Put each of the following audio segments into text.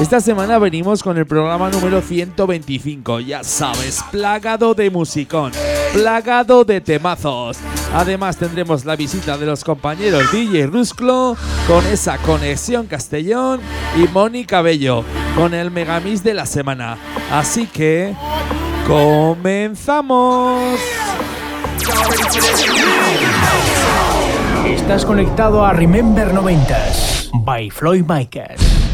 Esta semana venimos con el programa número 125, ya sabes, plagado de musicón, plagado de temazos. Además tendremos la visita de los compañeros DJ Rusclo con esa conexión Castellón y Mónica Bello con el Megamix de la semana. Así que comenzamos. Estás conectado a Remember 90s by Floyd Micas.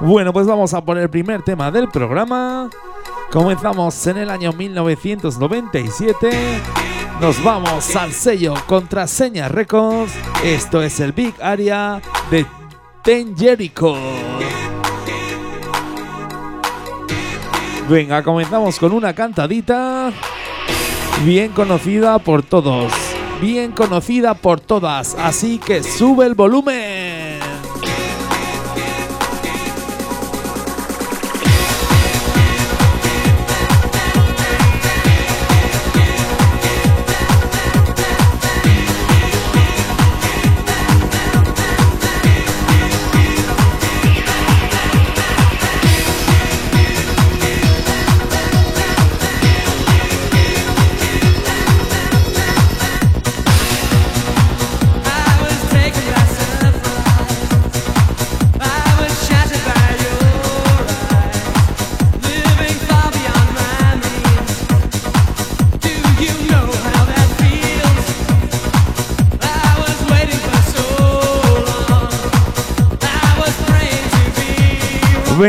Bueno, pues vamos a poner el primer tema del programa. Comenzamos en el año 1997. Nos vamos al sello Contraseña Records. Esto es el Big Area de Ten. Venga, comenzamos con una cantadita bien conocida por todos, bien conocida por todas, así que sube el volumen.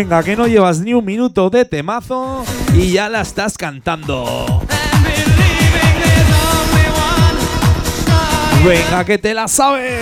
Venga, que no llevas ni un minuto de temazo y ya la estás cantando. Venga, que te la sabes.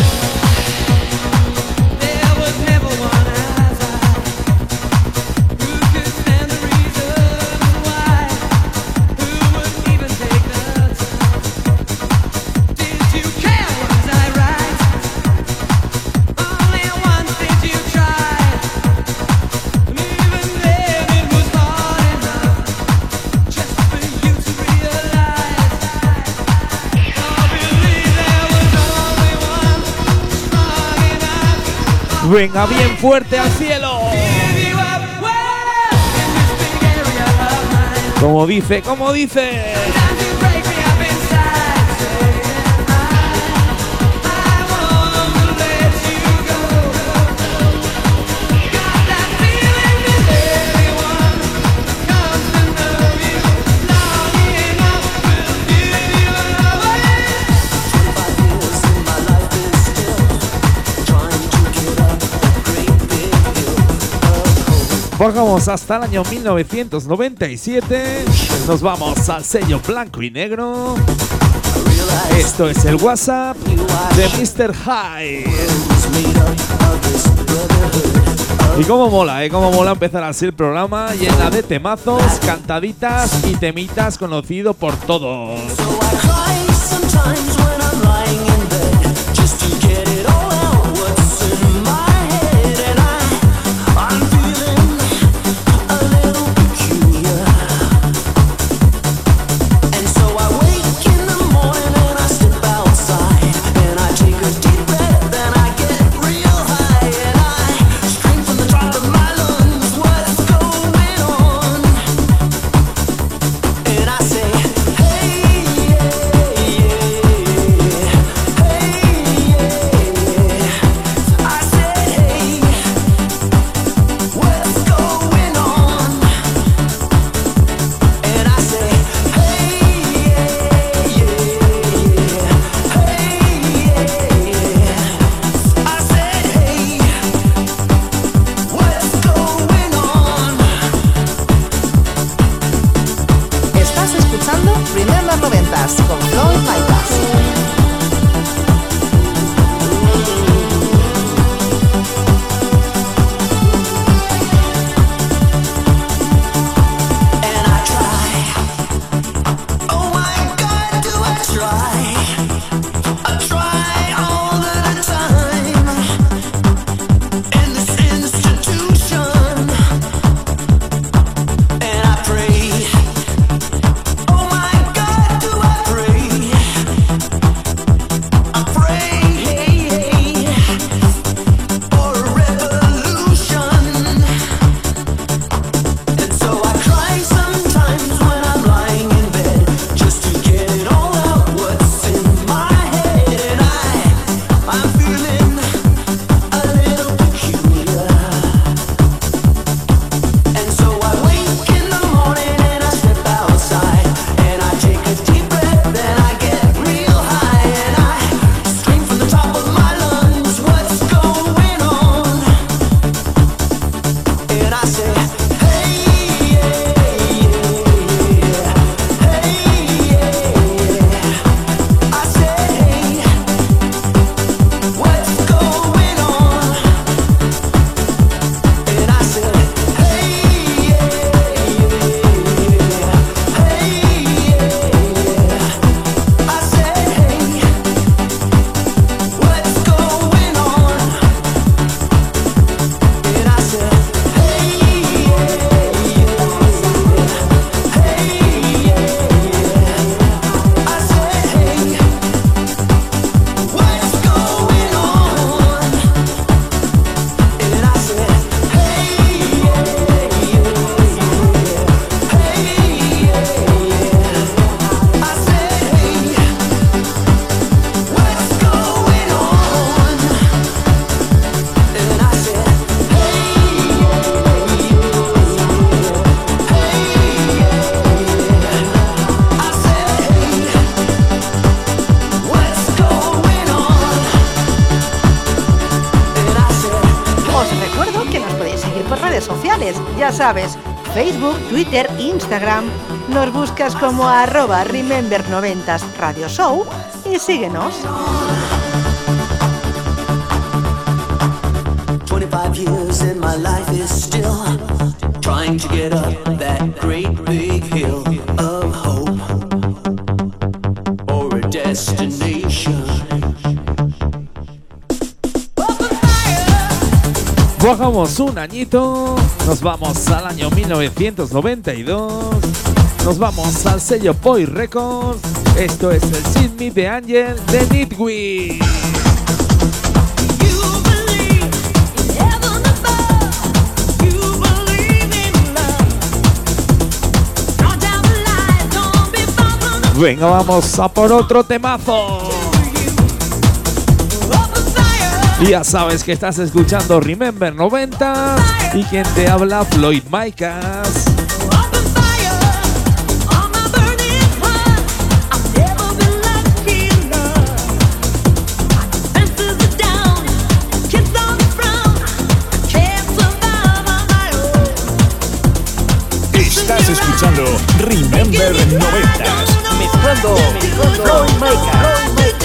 Venga, bien fuerte al cielo. Como dice, como dice. Bajamos hasta el año 1997. Nos vamos al sello blanco y negro. Esto es el WhatsApp de Mr. High. Y cómo mola, ¿eh? Cómo mola empezar así el programa llena de temazos, cantaditas y temitas conocido por todos. Twitter, Instagram. Nos buscas como arroba Remember 90 Radio Show y síguenos. 25 years and my life is still trying to get up that great big hill of hope or a destination. Bajamos un añito, nos vamos al año 1992, nos vamos al sello Boy Records. Esto es el Sid Me de Angel de Nitwit. Venga, vamos a por otro temazo. Y ya sabes que estás escuchando Remember 90 y quien te habla Floyd Micas. Estás escuchando Remember 90 Mezclando, Floyd Maker.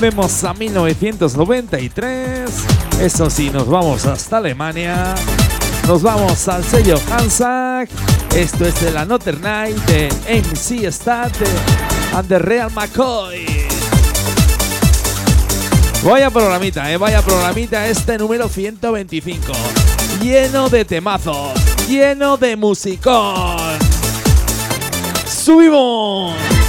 Volvemos a 1993. Eso sí, nos vamos hasta Alemania. Nos vamos al sello Hansack. Esto es de la Notre Night de MC Stat and the Real McCoy. Vaya programita, eh, vaya programita este número 125. Lleno de temazos, lleno de musicón. ¡Subimos!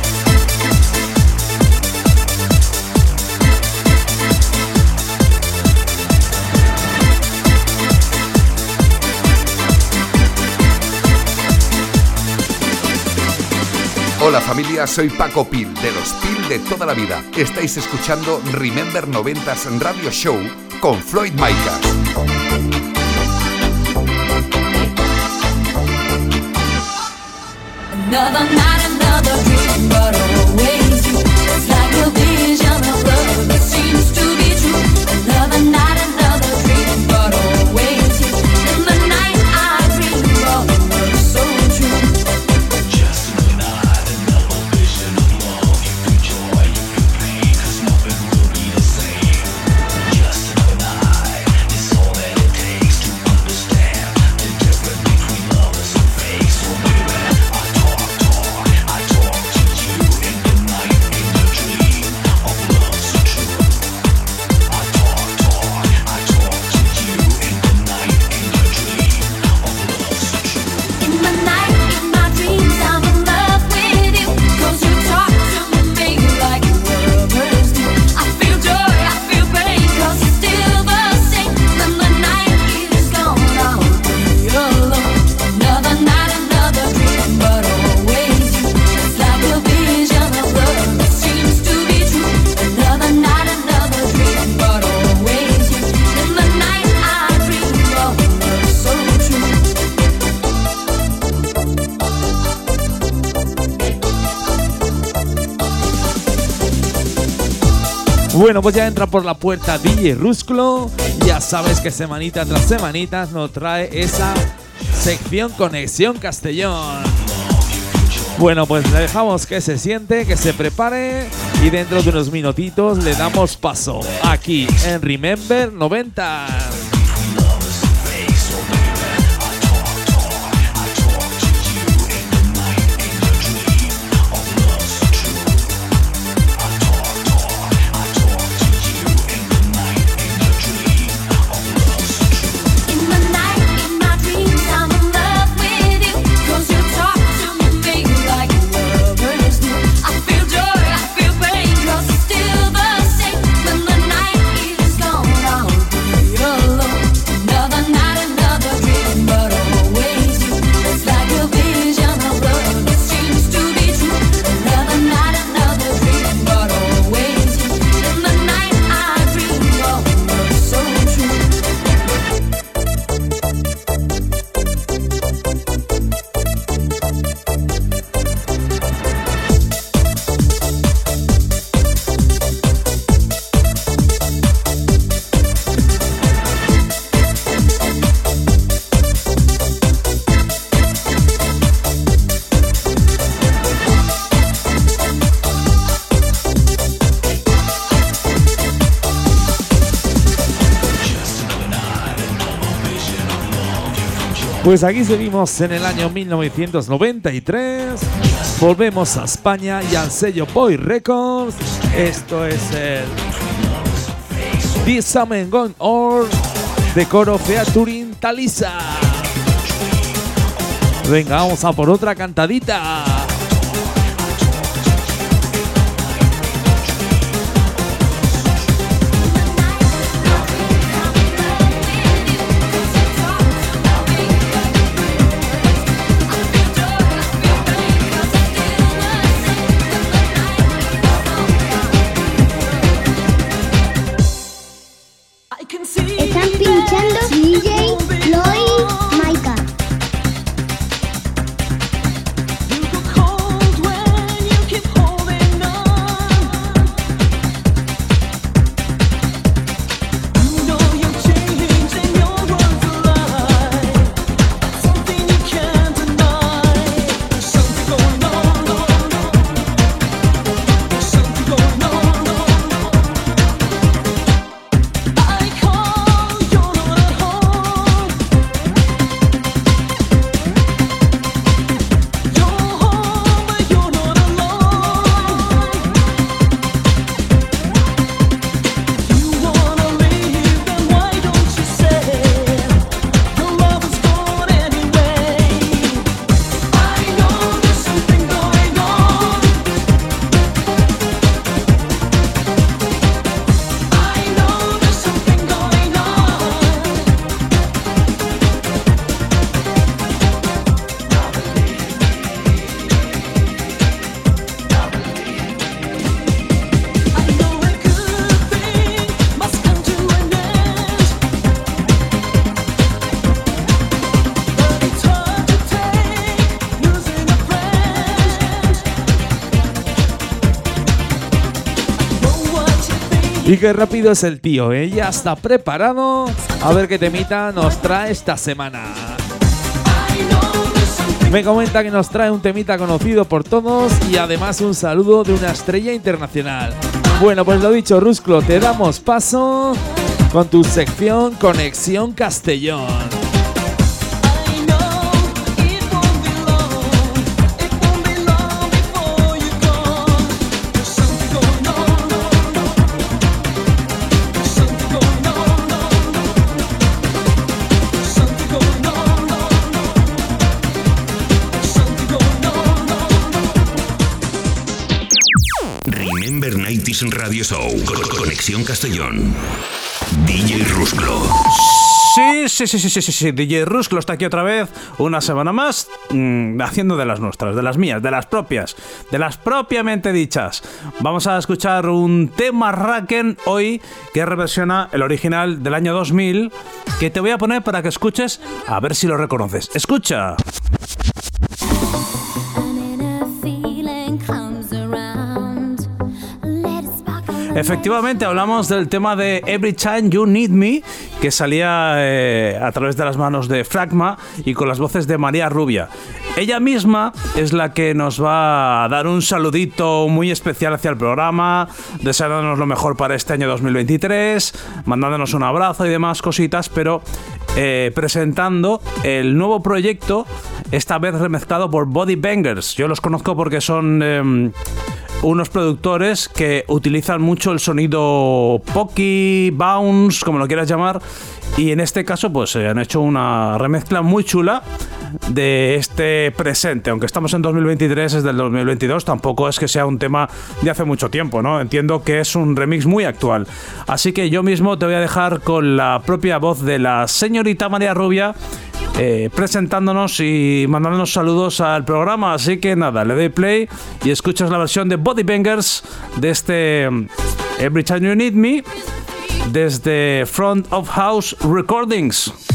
Hola familia, soy Paco Pil, de los Pil de toda la vida. Estáis escuchando Remember 90s Radio Show con Floyd Micas. Bueno, pues ya entra por la puerta DJ Rusclo. Ya sabes que semanita tras semanita nos trae esa sección Conexión Castellón. Bueno, pues le dejamos que se siente, que se prepare y dentro de unos minutitos le damos paso aquí en Remember 90. Pues aquí seguimos en el año 1993. Volvemos a España y al sello Boy Records. Esto es el This Summer Gone Or de coro featuring Talisa. Venga, vamos a por otra cantadita. Y qué rápido es el tío, ¿eh? Ya está preparado. A ver qué temita nos trae esta semana. Me comenta que nos trae un temita conocido por todos y además un saludo de una estrella internacional. Bueno, pues lo dicho, Rusclo, te damos paso con tu sección Conexión Castellón. Radio Show. Co- Conexión Castellón. DJ Rusclo. Sí, sí, sí, sí, sí, sí, sí. DJ Rusclo está aquí otra vez, una semana más, mm, haciendo de las nuestras, de las mías, de las propias, de las propiamente dichas. Vamos a escuchar un tema Raken hoy que reversiona el original del año 2000, que te voy a poner para que escuches a ver si lo reconoces. Escucha. Efectivamente, hablamos del tema de Every Time You Need Me, que salía eh, a través de las manos de Fragma y con las voces de María Rubia. Ella misma es la que nos va a dar un saludito muy especial hacia el programa, deseándonos lo mejor para este año 2023, mandándonos un abrazo y demás cositas, pero eh, presentando el nuevo proyecto, esta vez remezclado por Body Bangers. Yo los conozco porque son em, unos productores que utilizan mucho el sonido Pocky, Bounce, como lo quieras llamar. Y en este caso, pues han hecho una remezcla muy chula de este presente. Aunque estamos en 2023, es del 2022, tampoco es que sea un tema de hace mucho tiempo, ¿no? Entiendo que es un remix muy actual. Así que yo mismo te voy a dejar con la propia voz de la señorita María Rubia. eh, presentándonos y mandándonos saludos al programa. Así que nada, le doy play y escuchas la versión de Body Bangers de este Every Time You Need Me desde Front of House Recordings.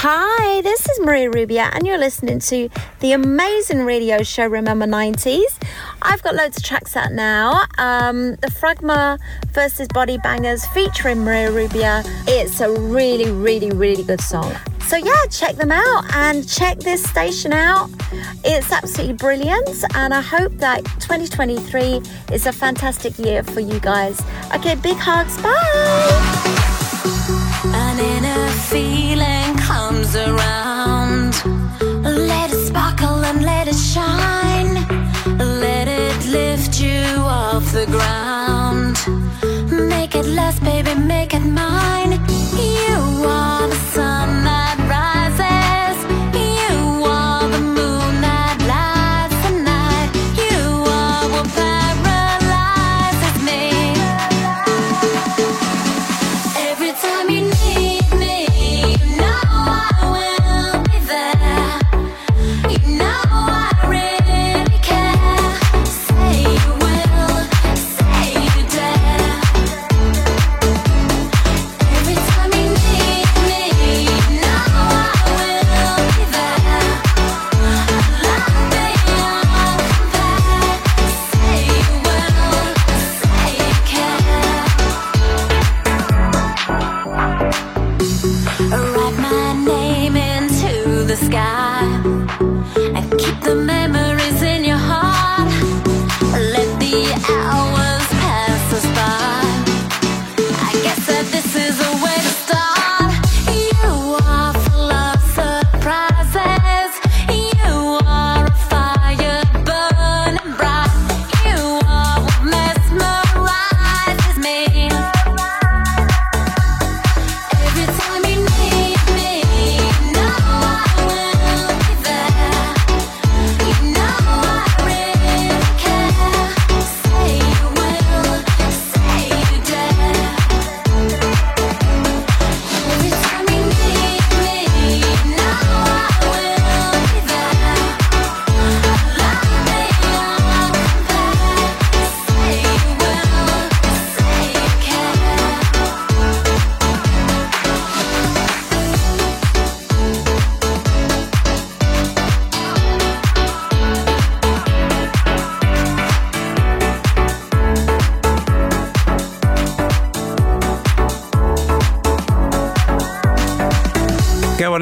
Hi, this is Maria Rubia, and you're listening to the amazing radio show Remember 90s. I've got loads of tracks out now. Um, the Fragma versus Body Bangers featuring Maria Rubia. It's a really, really, really good song. So, yeah, check them out and check this station out. It's absolutely brilliant, and I hope that 2023 is a fantastic year for you guys. Okay, big hugs. Bye. The feeling comes around Let it sparkle and let it shine Let it lift you off the ground. Make it last, baby, make it mine. Into the sky and keep the memories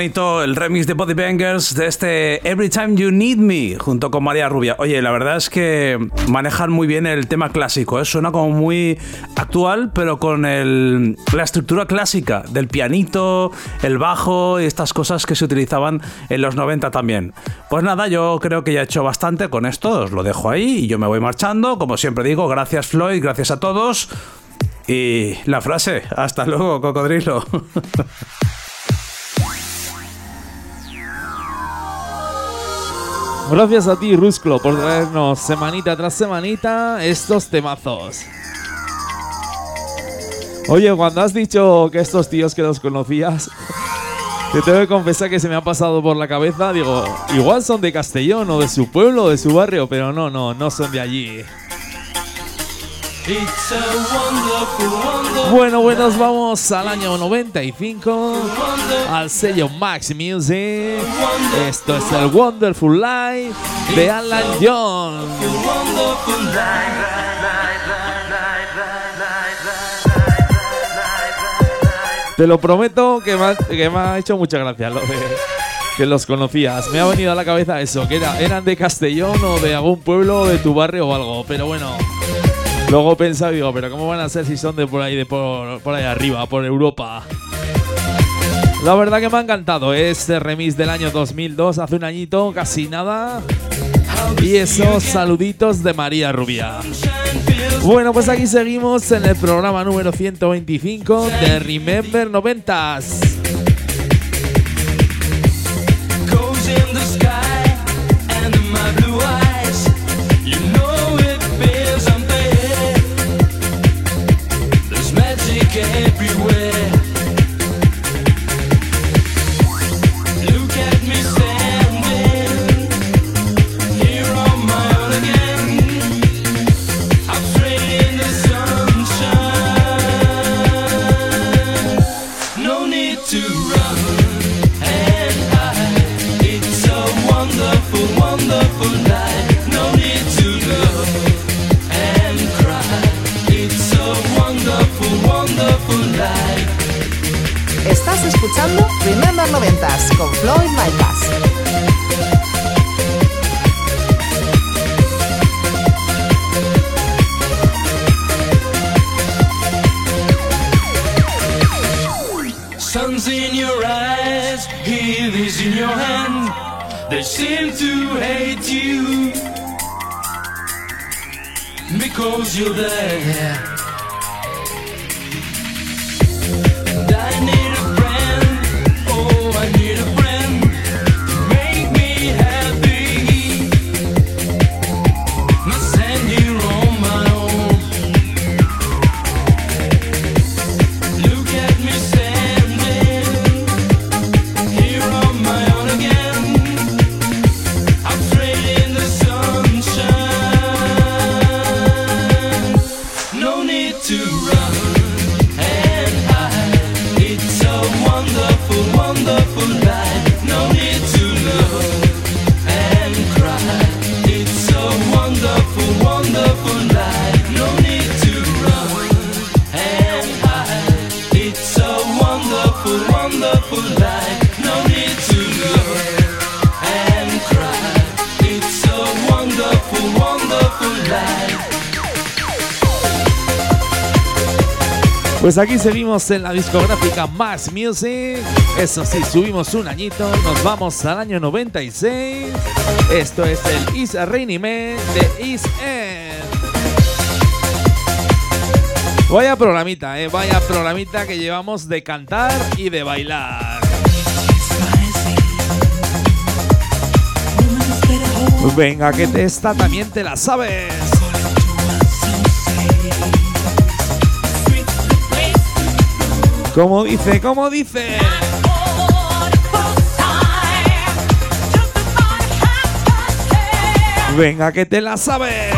el remix de Body Bangers de este Every Time You Need Me junto con María Rubia. Oye, la verdad es que manejan muy bien el tema clásico, ¿eh? suena como muy actual, pero con la estructura clásica del pianito, el bajo y estas cosas que se utilizaban en los 90 también. Pues nada, yo creo que ya he hecho bastante con esto, os lo dejo ahí y yo me voy marchando. Como siempre digo, gracias Floyd, gracias a todos. Y la frase, hasta luego, cocodrilo. Gracias a ti, Rusclo, por traernos semanita tras semanita estos temazos. Oye, cuando has dicho que estos tíos que los conocías, te tengo que confesar que se me ha pasado por la cabeza. Digo, igual son de Castellón o de su pueblo o de su barrio, pero no, no, no son de allí. Bueno, bueno, vamos al año 95, al sello Max Music. Esto es el Wonderful Life de Alan life. Te lo prometo que me ha, hecho mucha gracia lo de que los conocías. Me ha venido a la cabeza eso, que era, eran de Castellón o de algún pueblo de tu barrio o algo. Pero bueno, luego y digo, pero ¿cómo van a ser si son de por ahí, de por, por ahí arriba, por Europa? La verdad que me ha encantado este remix del año 2002, hace un añito, casi nada. Y esos saluditos de María Rubia. Bueno, pues aquí seguimos en el programa número 125 de Remember 90s. Seem to hate you because you're there. Pues aquí seguimos en la discográfica Max Music. Eso sí, subimos un añito, nos vamos al año 96. Esto es el Is Rainy Man de East End. Vaya programita, eh, vaya programita que llevamos de cantar y de bailar. Venga, que esta también te la sabes. Como dice, como dice. Venga, que te la sabes.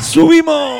Subimos.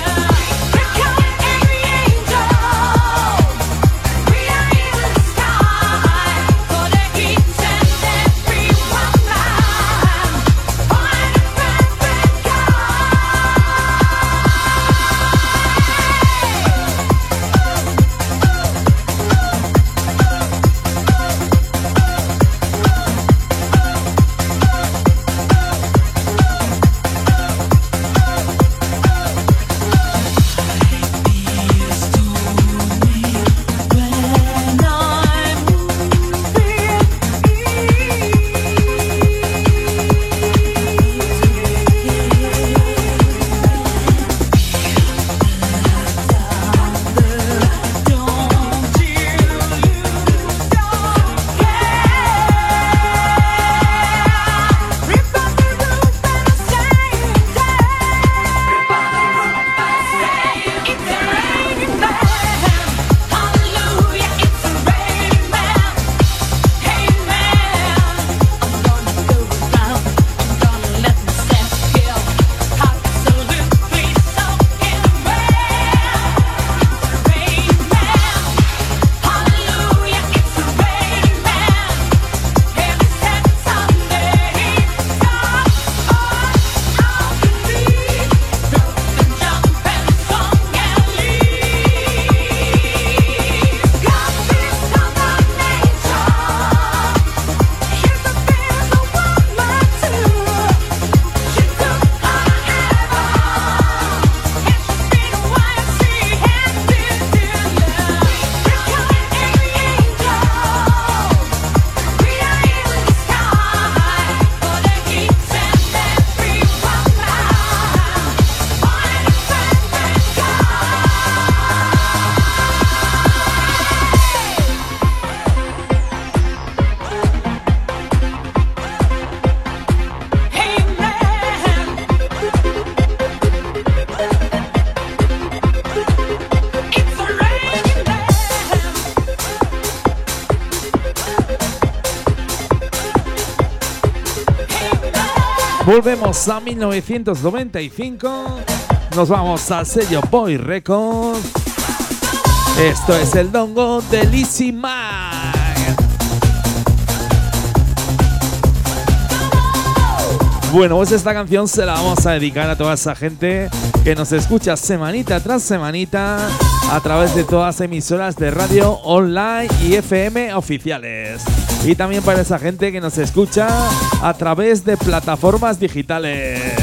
Volvemos a 1995. Nos vamos al sello Boy Records. Esto es el dongo de Lizzie Mag. Bueno, pues esta canción se la vamos a dedicar a toda esa gente que nos escucha semanita tras semanita a través de todas las emisoras de radio online y FM oficiales. Y también para esa gente que nos escucha a través de plataformas digitales.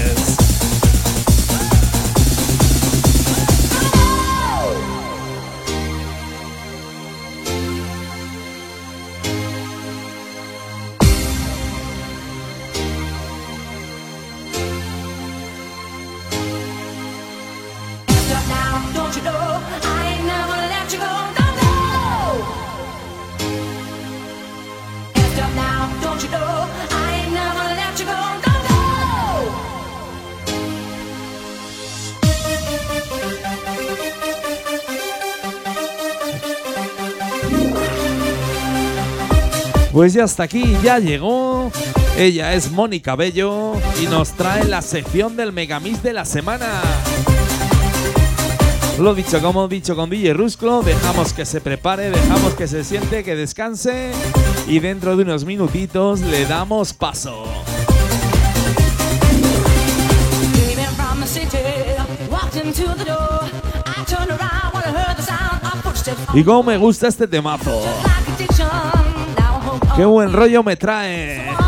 Pues ya hasta aquí, ya llegó. Ella es Mónica Bello y nos trae la sección del Megamix de la semana. Lo dicho, como dicho con DJ Rusclo, dejamos que se prepare, dejamos que se siente, que descanse y dentro de unos minutitos le damos paso. Y cómo me gusta este temazo. Qué buen rollo me trae.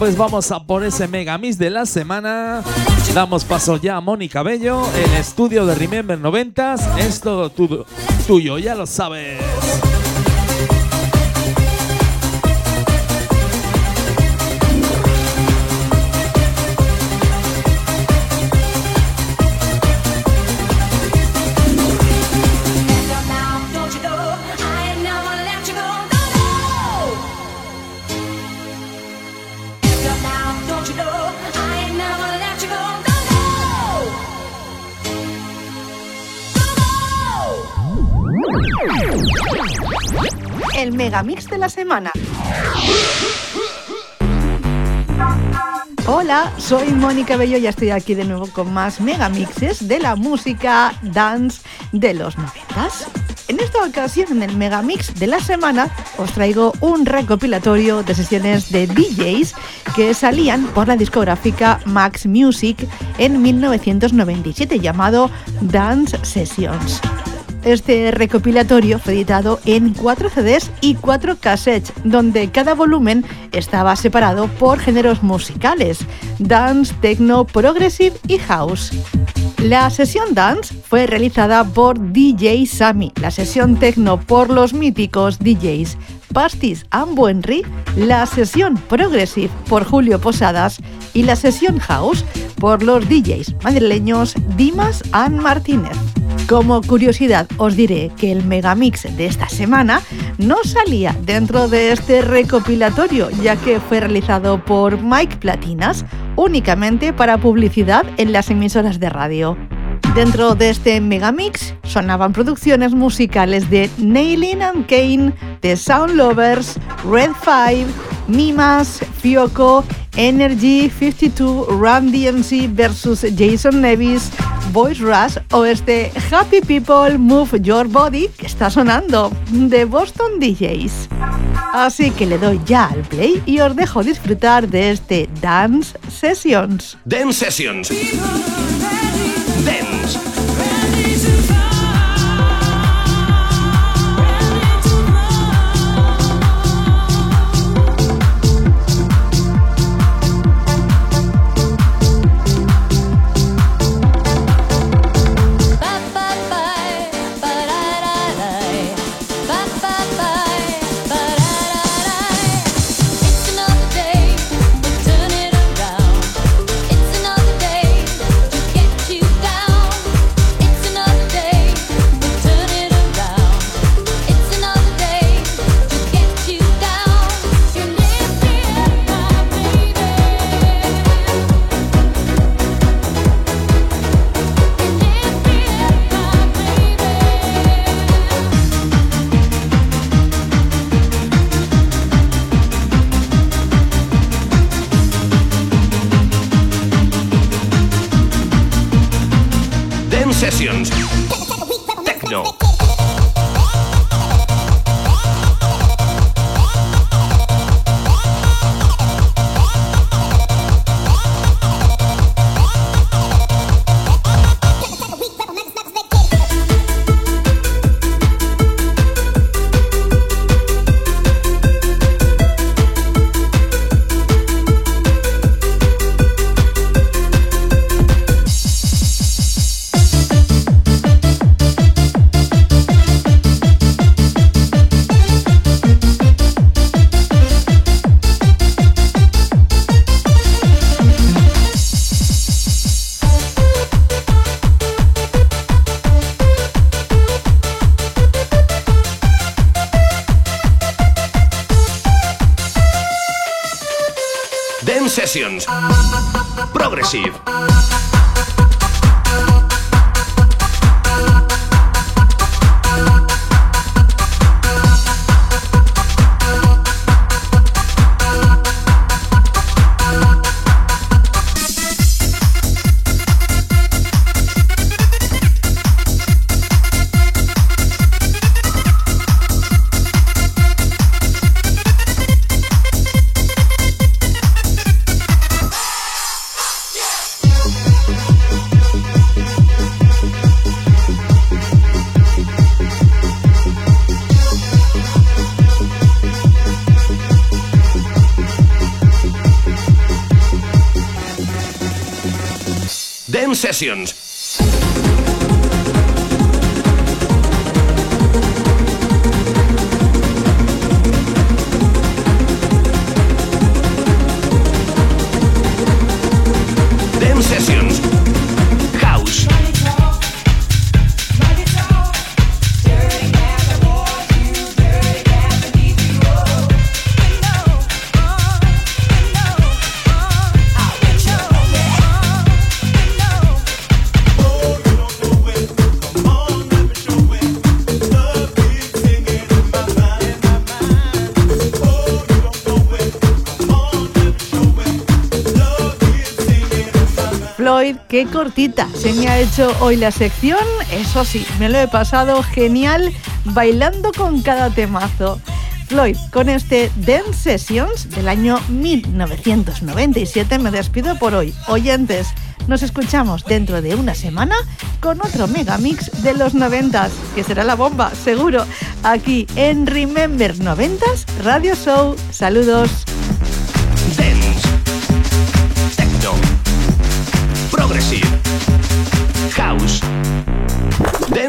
Pues vamos a por ese Megamix de la semana. Damos paso ya a Mónica Bello, el estudio de Remember 90s. Es todo tu- tuyo, ya lo sabes. Megamix de la semana. Hola, soy Mónica Bello y estoy aquí de nuevo con más megamixes de la música dance de los noventas. En esta ocasión, en el Megamix de la semana, os traigo un recopilatorio de sesiones de DJs que salían por la discográfica Max Music en 1997 llamado Dance Sessions. Este recopilatorio fue editado en cuatro CDs y cuatro cassettes, donde cada volumen estaba separado por géneros musicales: dance, techno, progressive y house. La sesión dance fue realizada por DJ Sammy, la sesión techno por los míticos DJs Pastis and Buenri, la sesión Progressive por Julio Posadas y la sesión House por los DJs madrileños Dimas and Martínez. Como curiosidad os diré que el megamix de esta semana no salía dentro de este recopilatorio ya que fue realizado por Mike Platinas únicamente para publicidad en las emisoras de radio. Dentro de este megamix sonaban producciones musicales de Nailin and Kane, The Sound Lovers, Red 5, Mimas, Fioco, Energy 52, Run DMC versus Jason Nevis, Voice Rush o este Happy People Move Your Body que está sonando de Boston DJs. Así que le doy ya al play y os dejo disfrutar de este Dance Sessions. Dance Sessions. Dance. Dance qué cortita se me ha hecho hoy la sección. Eso sí, me lo he pasado genial bailando con cada temazo. Floyd, con este Dance Sessions del año 1997 me despido por hoy. Oyentes, nos escuchamos dentro de una semana con otro megamix de los 90 que será la bomba, seguro, aquí en Remember 90s Radio Show. Saludos.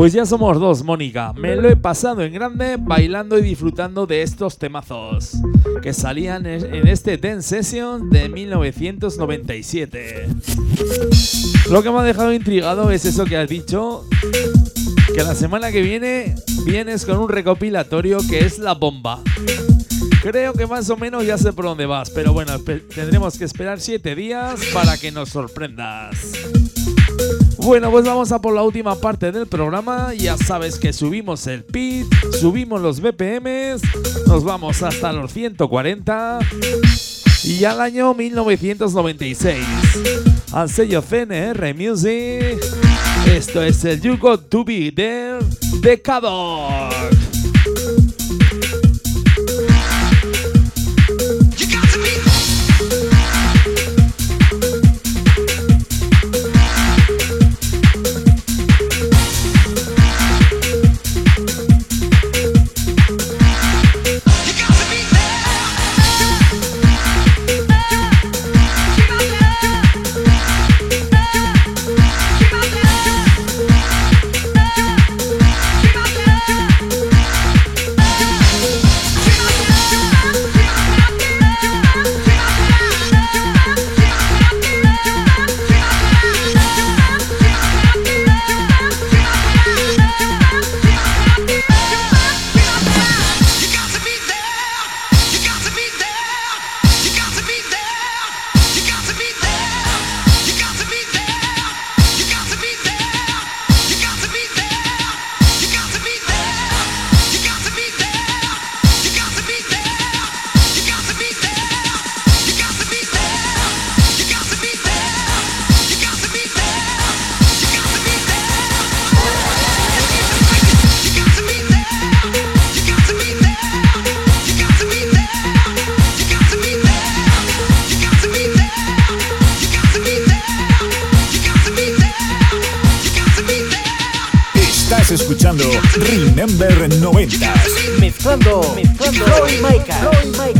Pues ya somos dos, Mónica. Me lo he pasado en grande bailando y disfrutando de estos temazos que salían en este Dance Session de 1997. Lo que me ha dejado intrigado es eso que has dicho, que la semana que viene vienes con un recopilatorio que es la bomba. Creo que más o menos ya sé por dónde vas, pero bueno, tendremos que esperar 7 días para que nos sorprendas. Bueno, pues vamos a por la última parte del programa. Ya sabes que subimos el pit, subimos los BPMs, nos vamos hasta los 140 y al año 1996. Al sello CNR Music. Esto es el You Got to Be There de Cador. 90. Mezclando, mezclando Floyd Michael.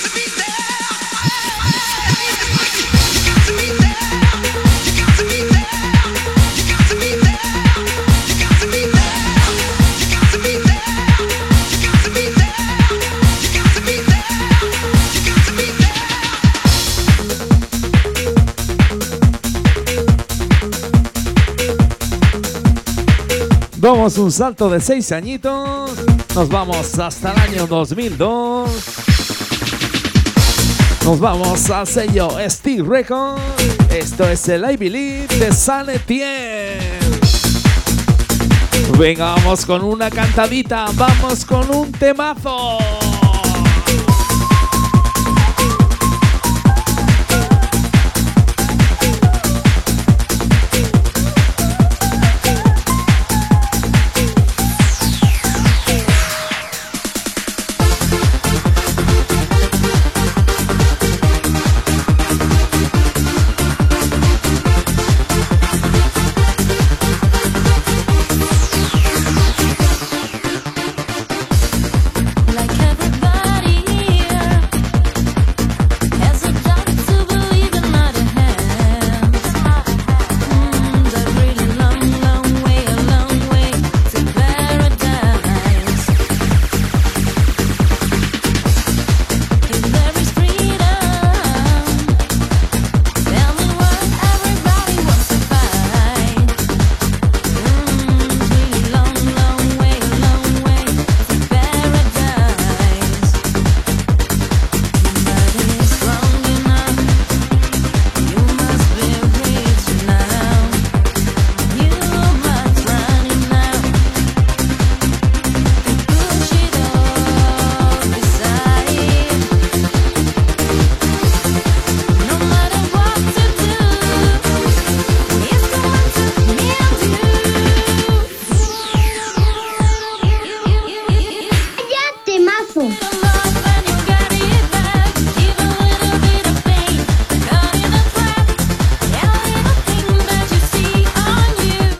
Damos un salto de 6 añitos. Nos vamos hasta el año 2002. Nos vamos al sello Steel Records. Esto es el I Believe de San Etienne. Venga, vamos con una cantadita. Vamos con un temazo.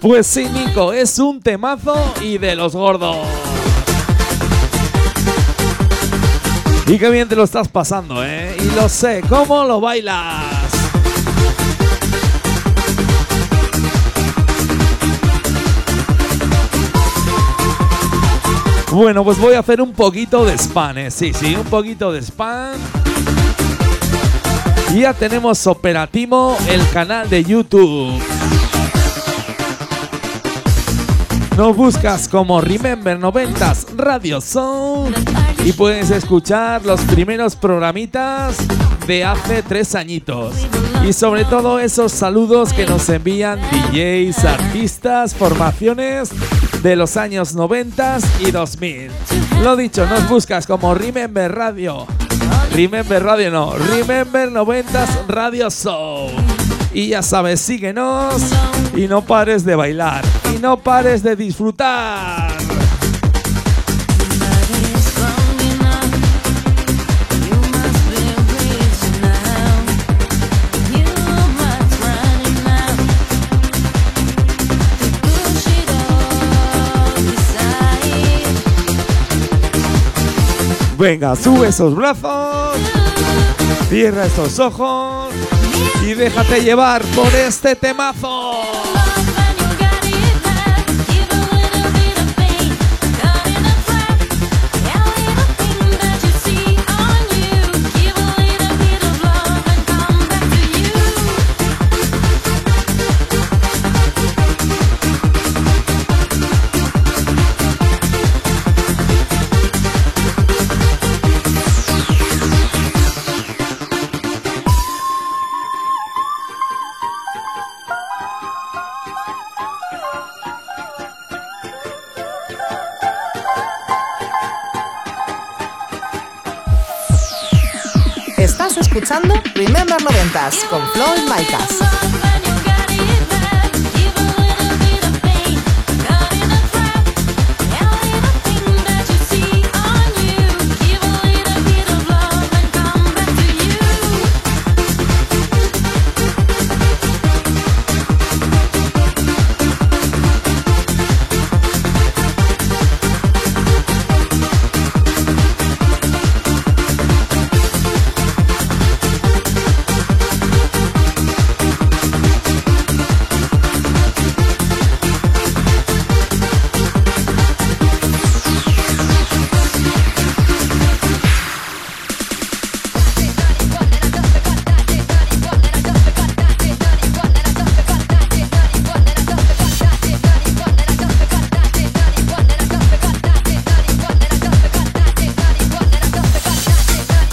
Pues sí, Nico, es un temazo y de los gordos. Y qué bien te lo estás pasando, ¿eh? Y lo sé, ¿cómo lo bailas? Bueno, pues voy a hacer un poquito de spam, ¿eh? Sí, sí, un poquito de spam. Y ya tenemos operativo el canal de YouTube. Nos buscas como Remember 90s Radio Sound y puedes escuchar los primeros programitas de hace tres añitos. Y sobre todo esos saludos que nos envían DJs, artistas, formaciones de los años 90 y 2000. Lo dicho, nos buscas como Remember Radio. Remember Radio no, Remember 90s Radio Show. Y ya sabes, síguenos y no pares de bailar y no pares de disfrutar. Venga, sube esos brazos, cierra esos ojos y déjate llevar por este temazo. Escuchando Remember 90s con Floyd Micas.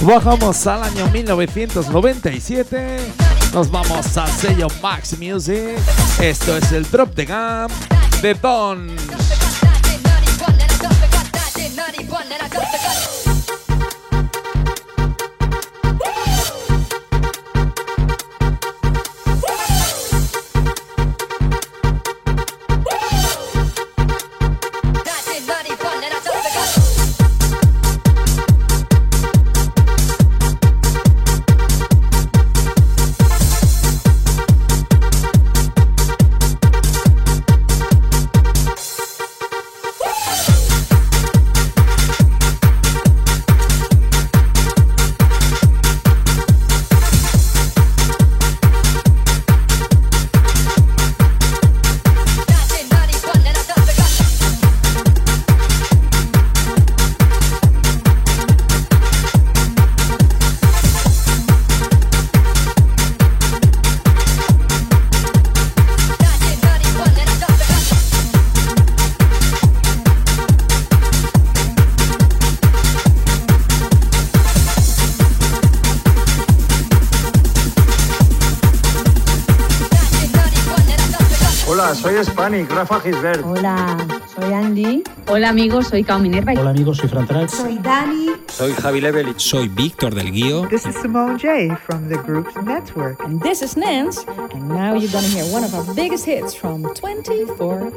Bajamos al año 1997. Nos vamos al sello Max Music. Esto es el Drop the Gum de Don. Soy Hispanic, Rafa Gisbert. Hola, soy Andy. Hola amigos, soy Cao Minerva. Hola amigos, soy Fran Trax. Soy Dani. Soy Javi Level. Soy Víctor del Guío. This is Simone J from the group's network. And this is Nance, and now you're gonna hear one of our biggest hits from 24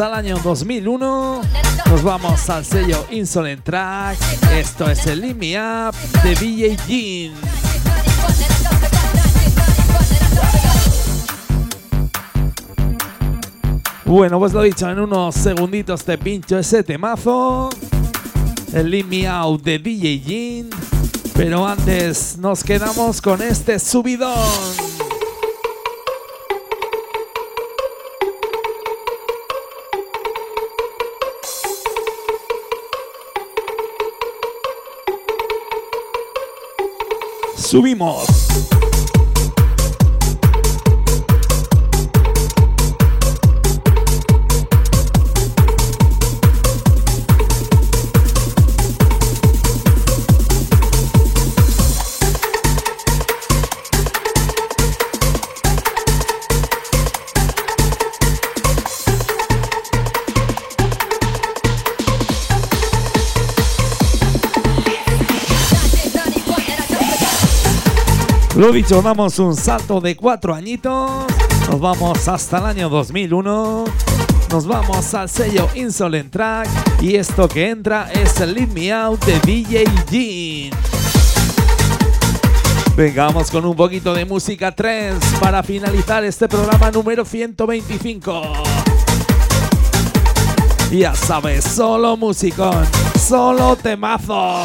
al año 2001. Nos vamos al sello Insolent Track. Esto es el Lead Me Up de DJ Jean. Bueno, pues lo dicho, en unos segunditos te pincho ese temazo. El Lead Me Out de DJ Jean. Pero antes nos quedamos con este subidón. Subimos. Lo dicho, damos un salto de cuatro añitos. Nos vamos hasta el año 2001. Nos vamos al sello Insolent Track. Y esto que entra es el Lead Me Out de DJ Jean. Vengamos con un poquito de música trance para finalizar este programa número 125. Ya sabes, solo musicón, solo temazo.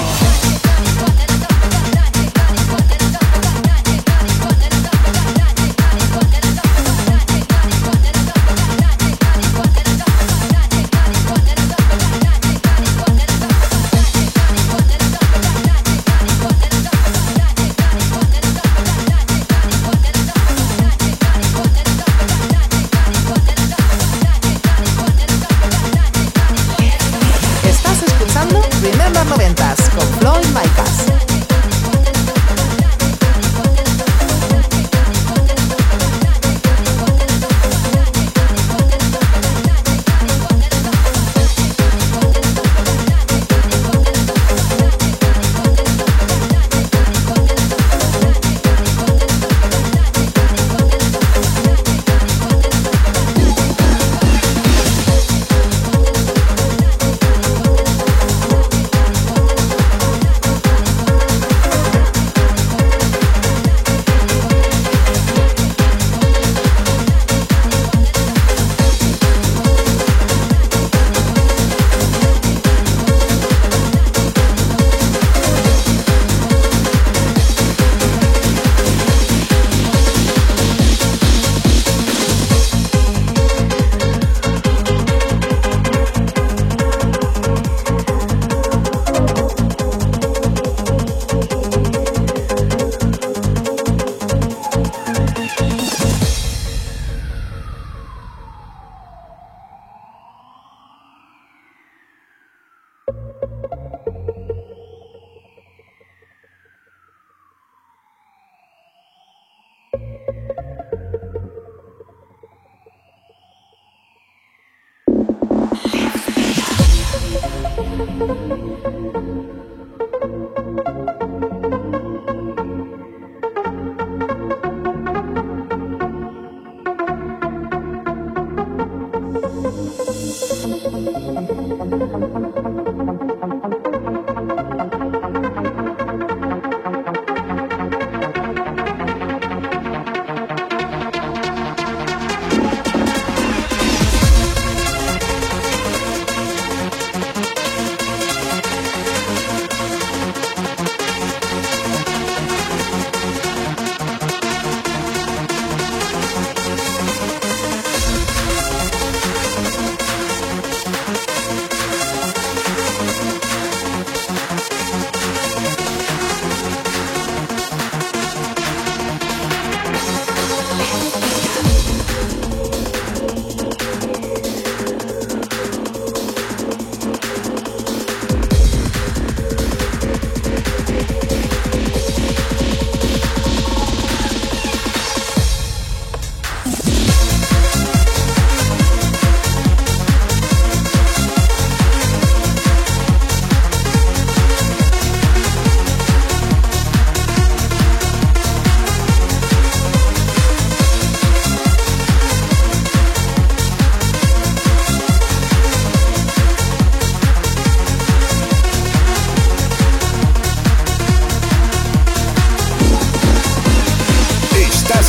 Noventas con Floyd Micas.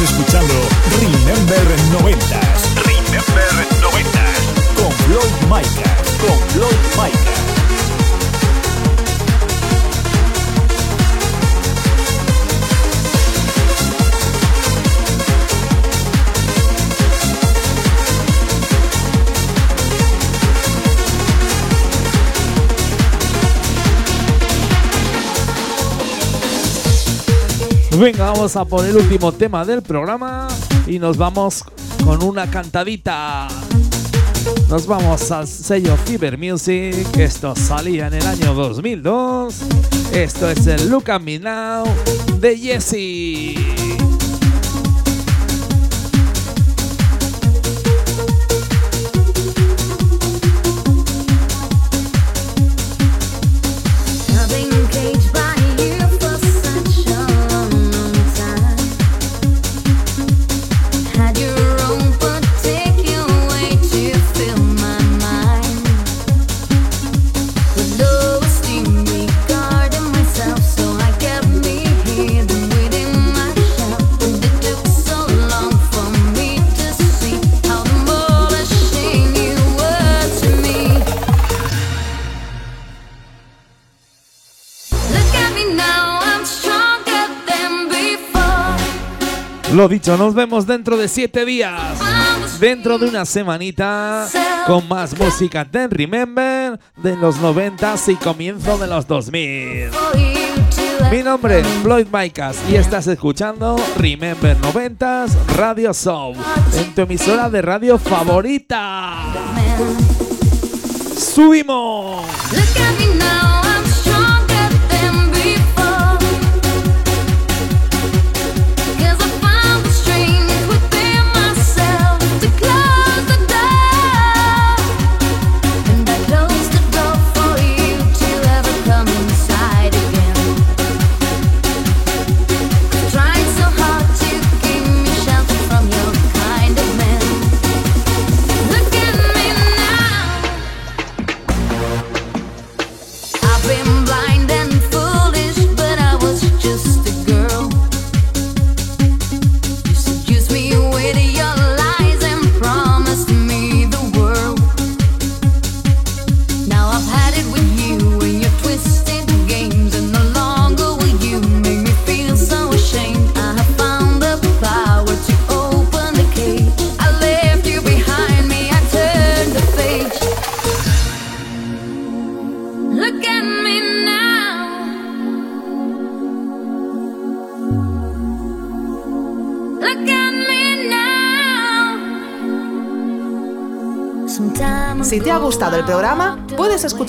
escuchando Remember 90s. Remember 90, Con Floyd Micah. Con Floyd Micah. Venga, vamos a por el último tema del programa y nos vamos con una cantadita. Nos vamos al sello Fiber Music. Esto salía en el año 2002. Esto es el Look at Me Now de Jesse. Lo dicho, nos vemos dentro de siete días. Dentro de una semanita con más música de Remember de los 90 y comienzo de los 2000. Mi nombre es Floyd Micas y estás escuchando Remember 90s Radio Show en tu emisora de radio favorita. ¡Subimos!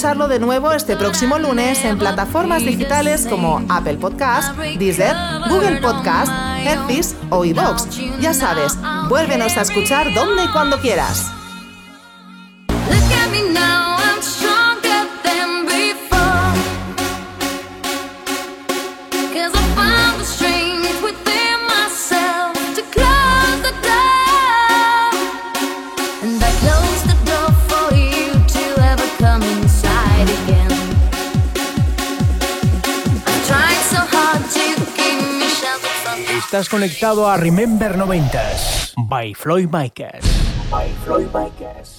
Escucharlo de nuevo este próximo lunes en plataformas digitales como Apple Podcast, Deezer, Google Podcast, Hearthis o iVoox. Ya sabes, vuélvenos a escuchar donde y cuando quieras. Conectado a Remember 90s by Floyd Micas. By Floyd Micas.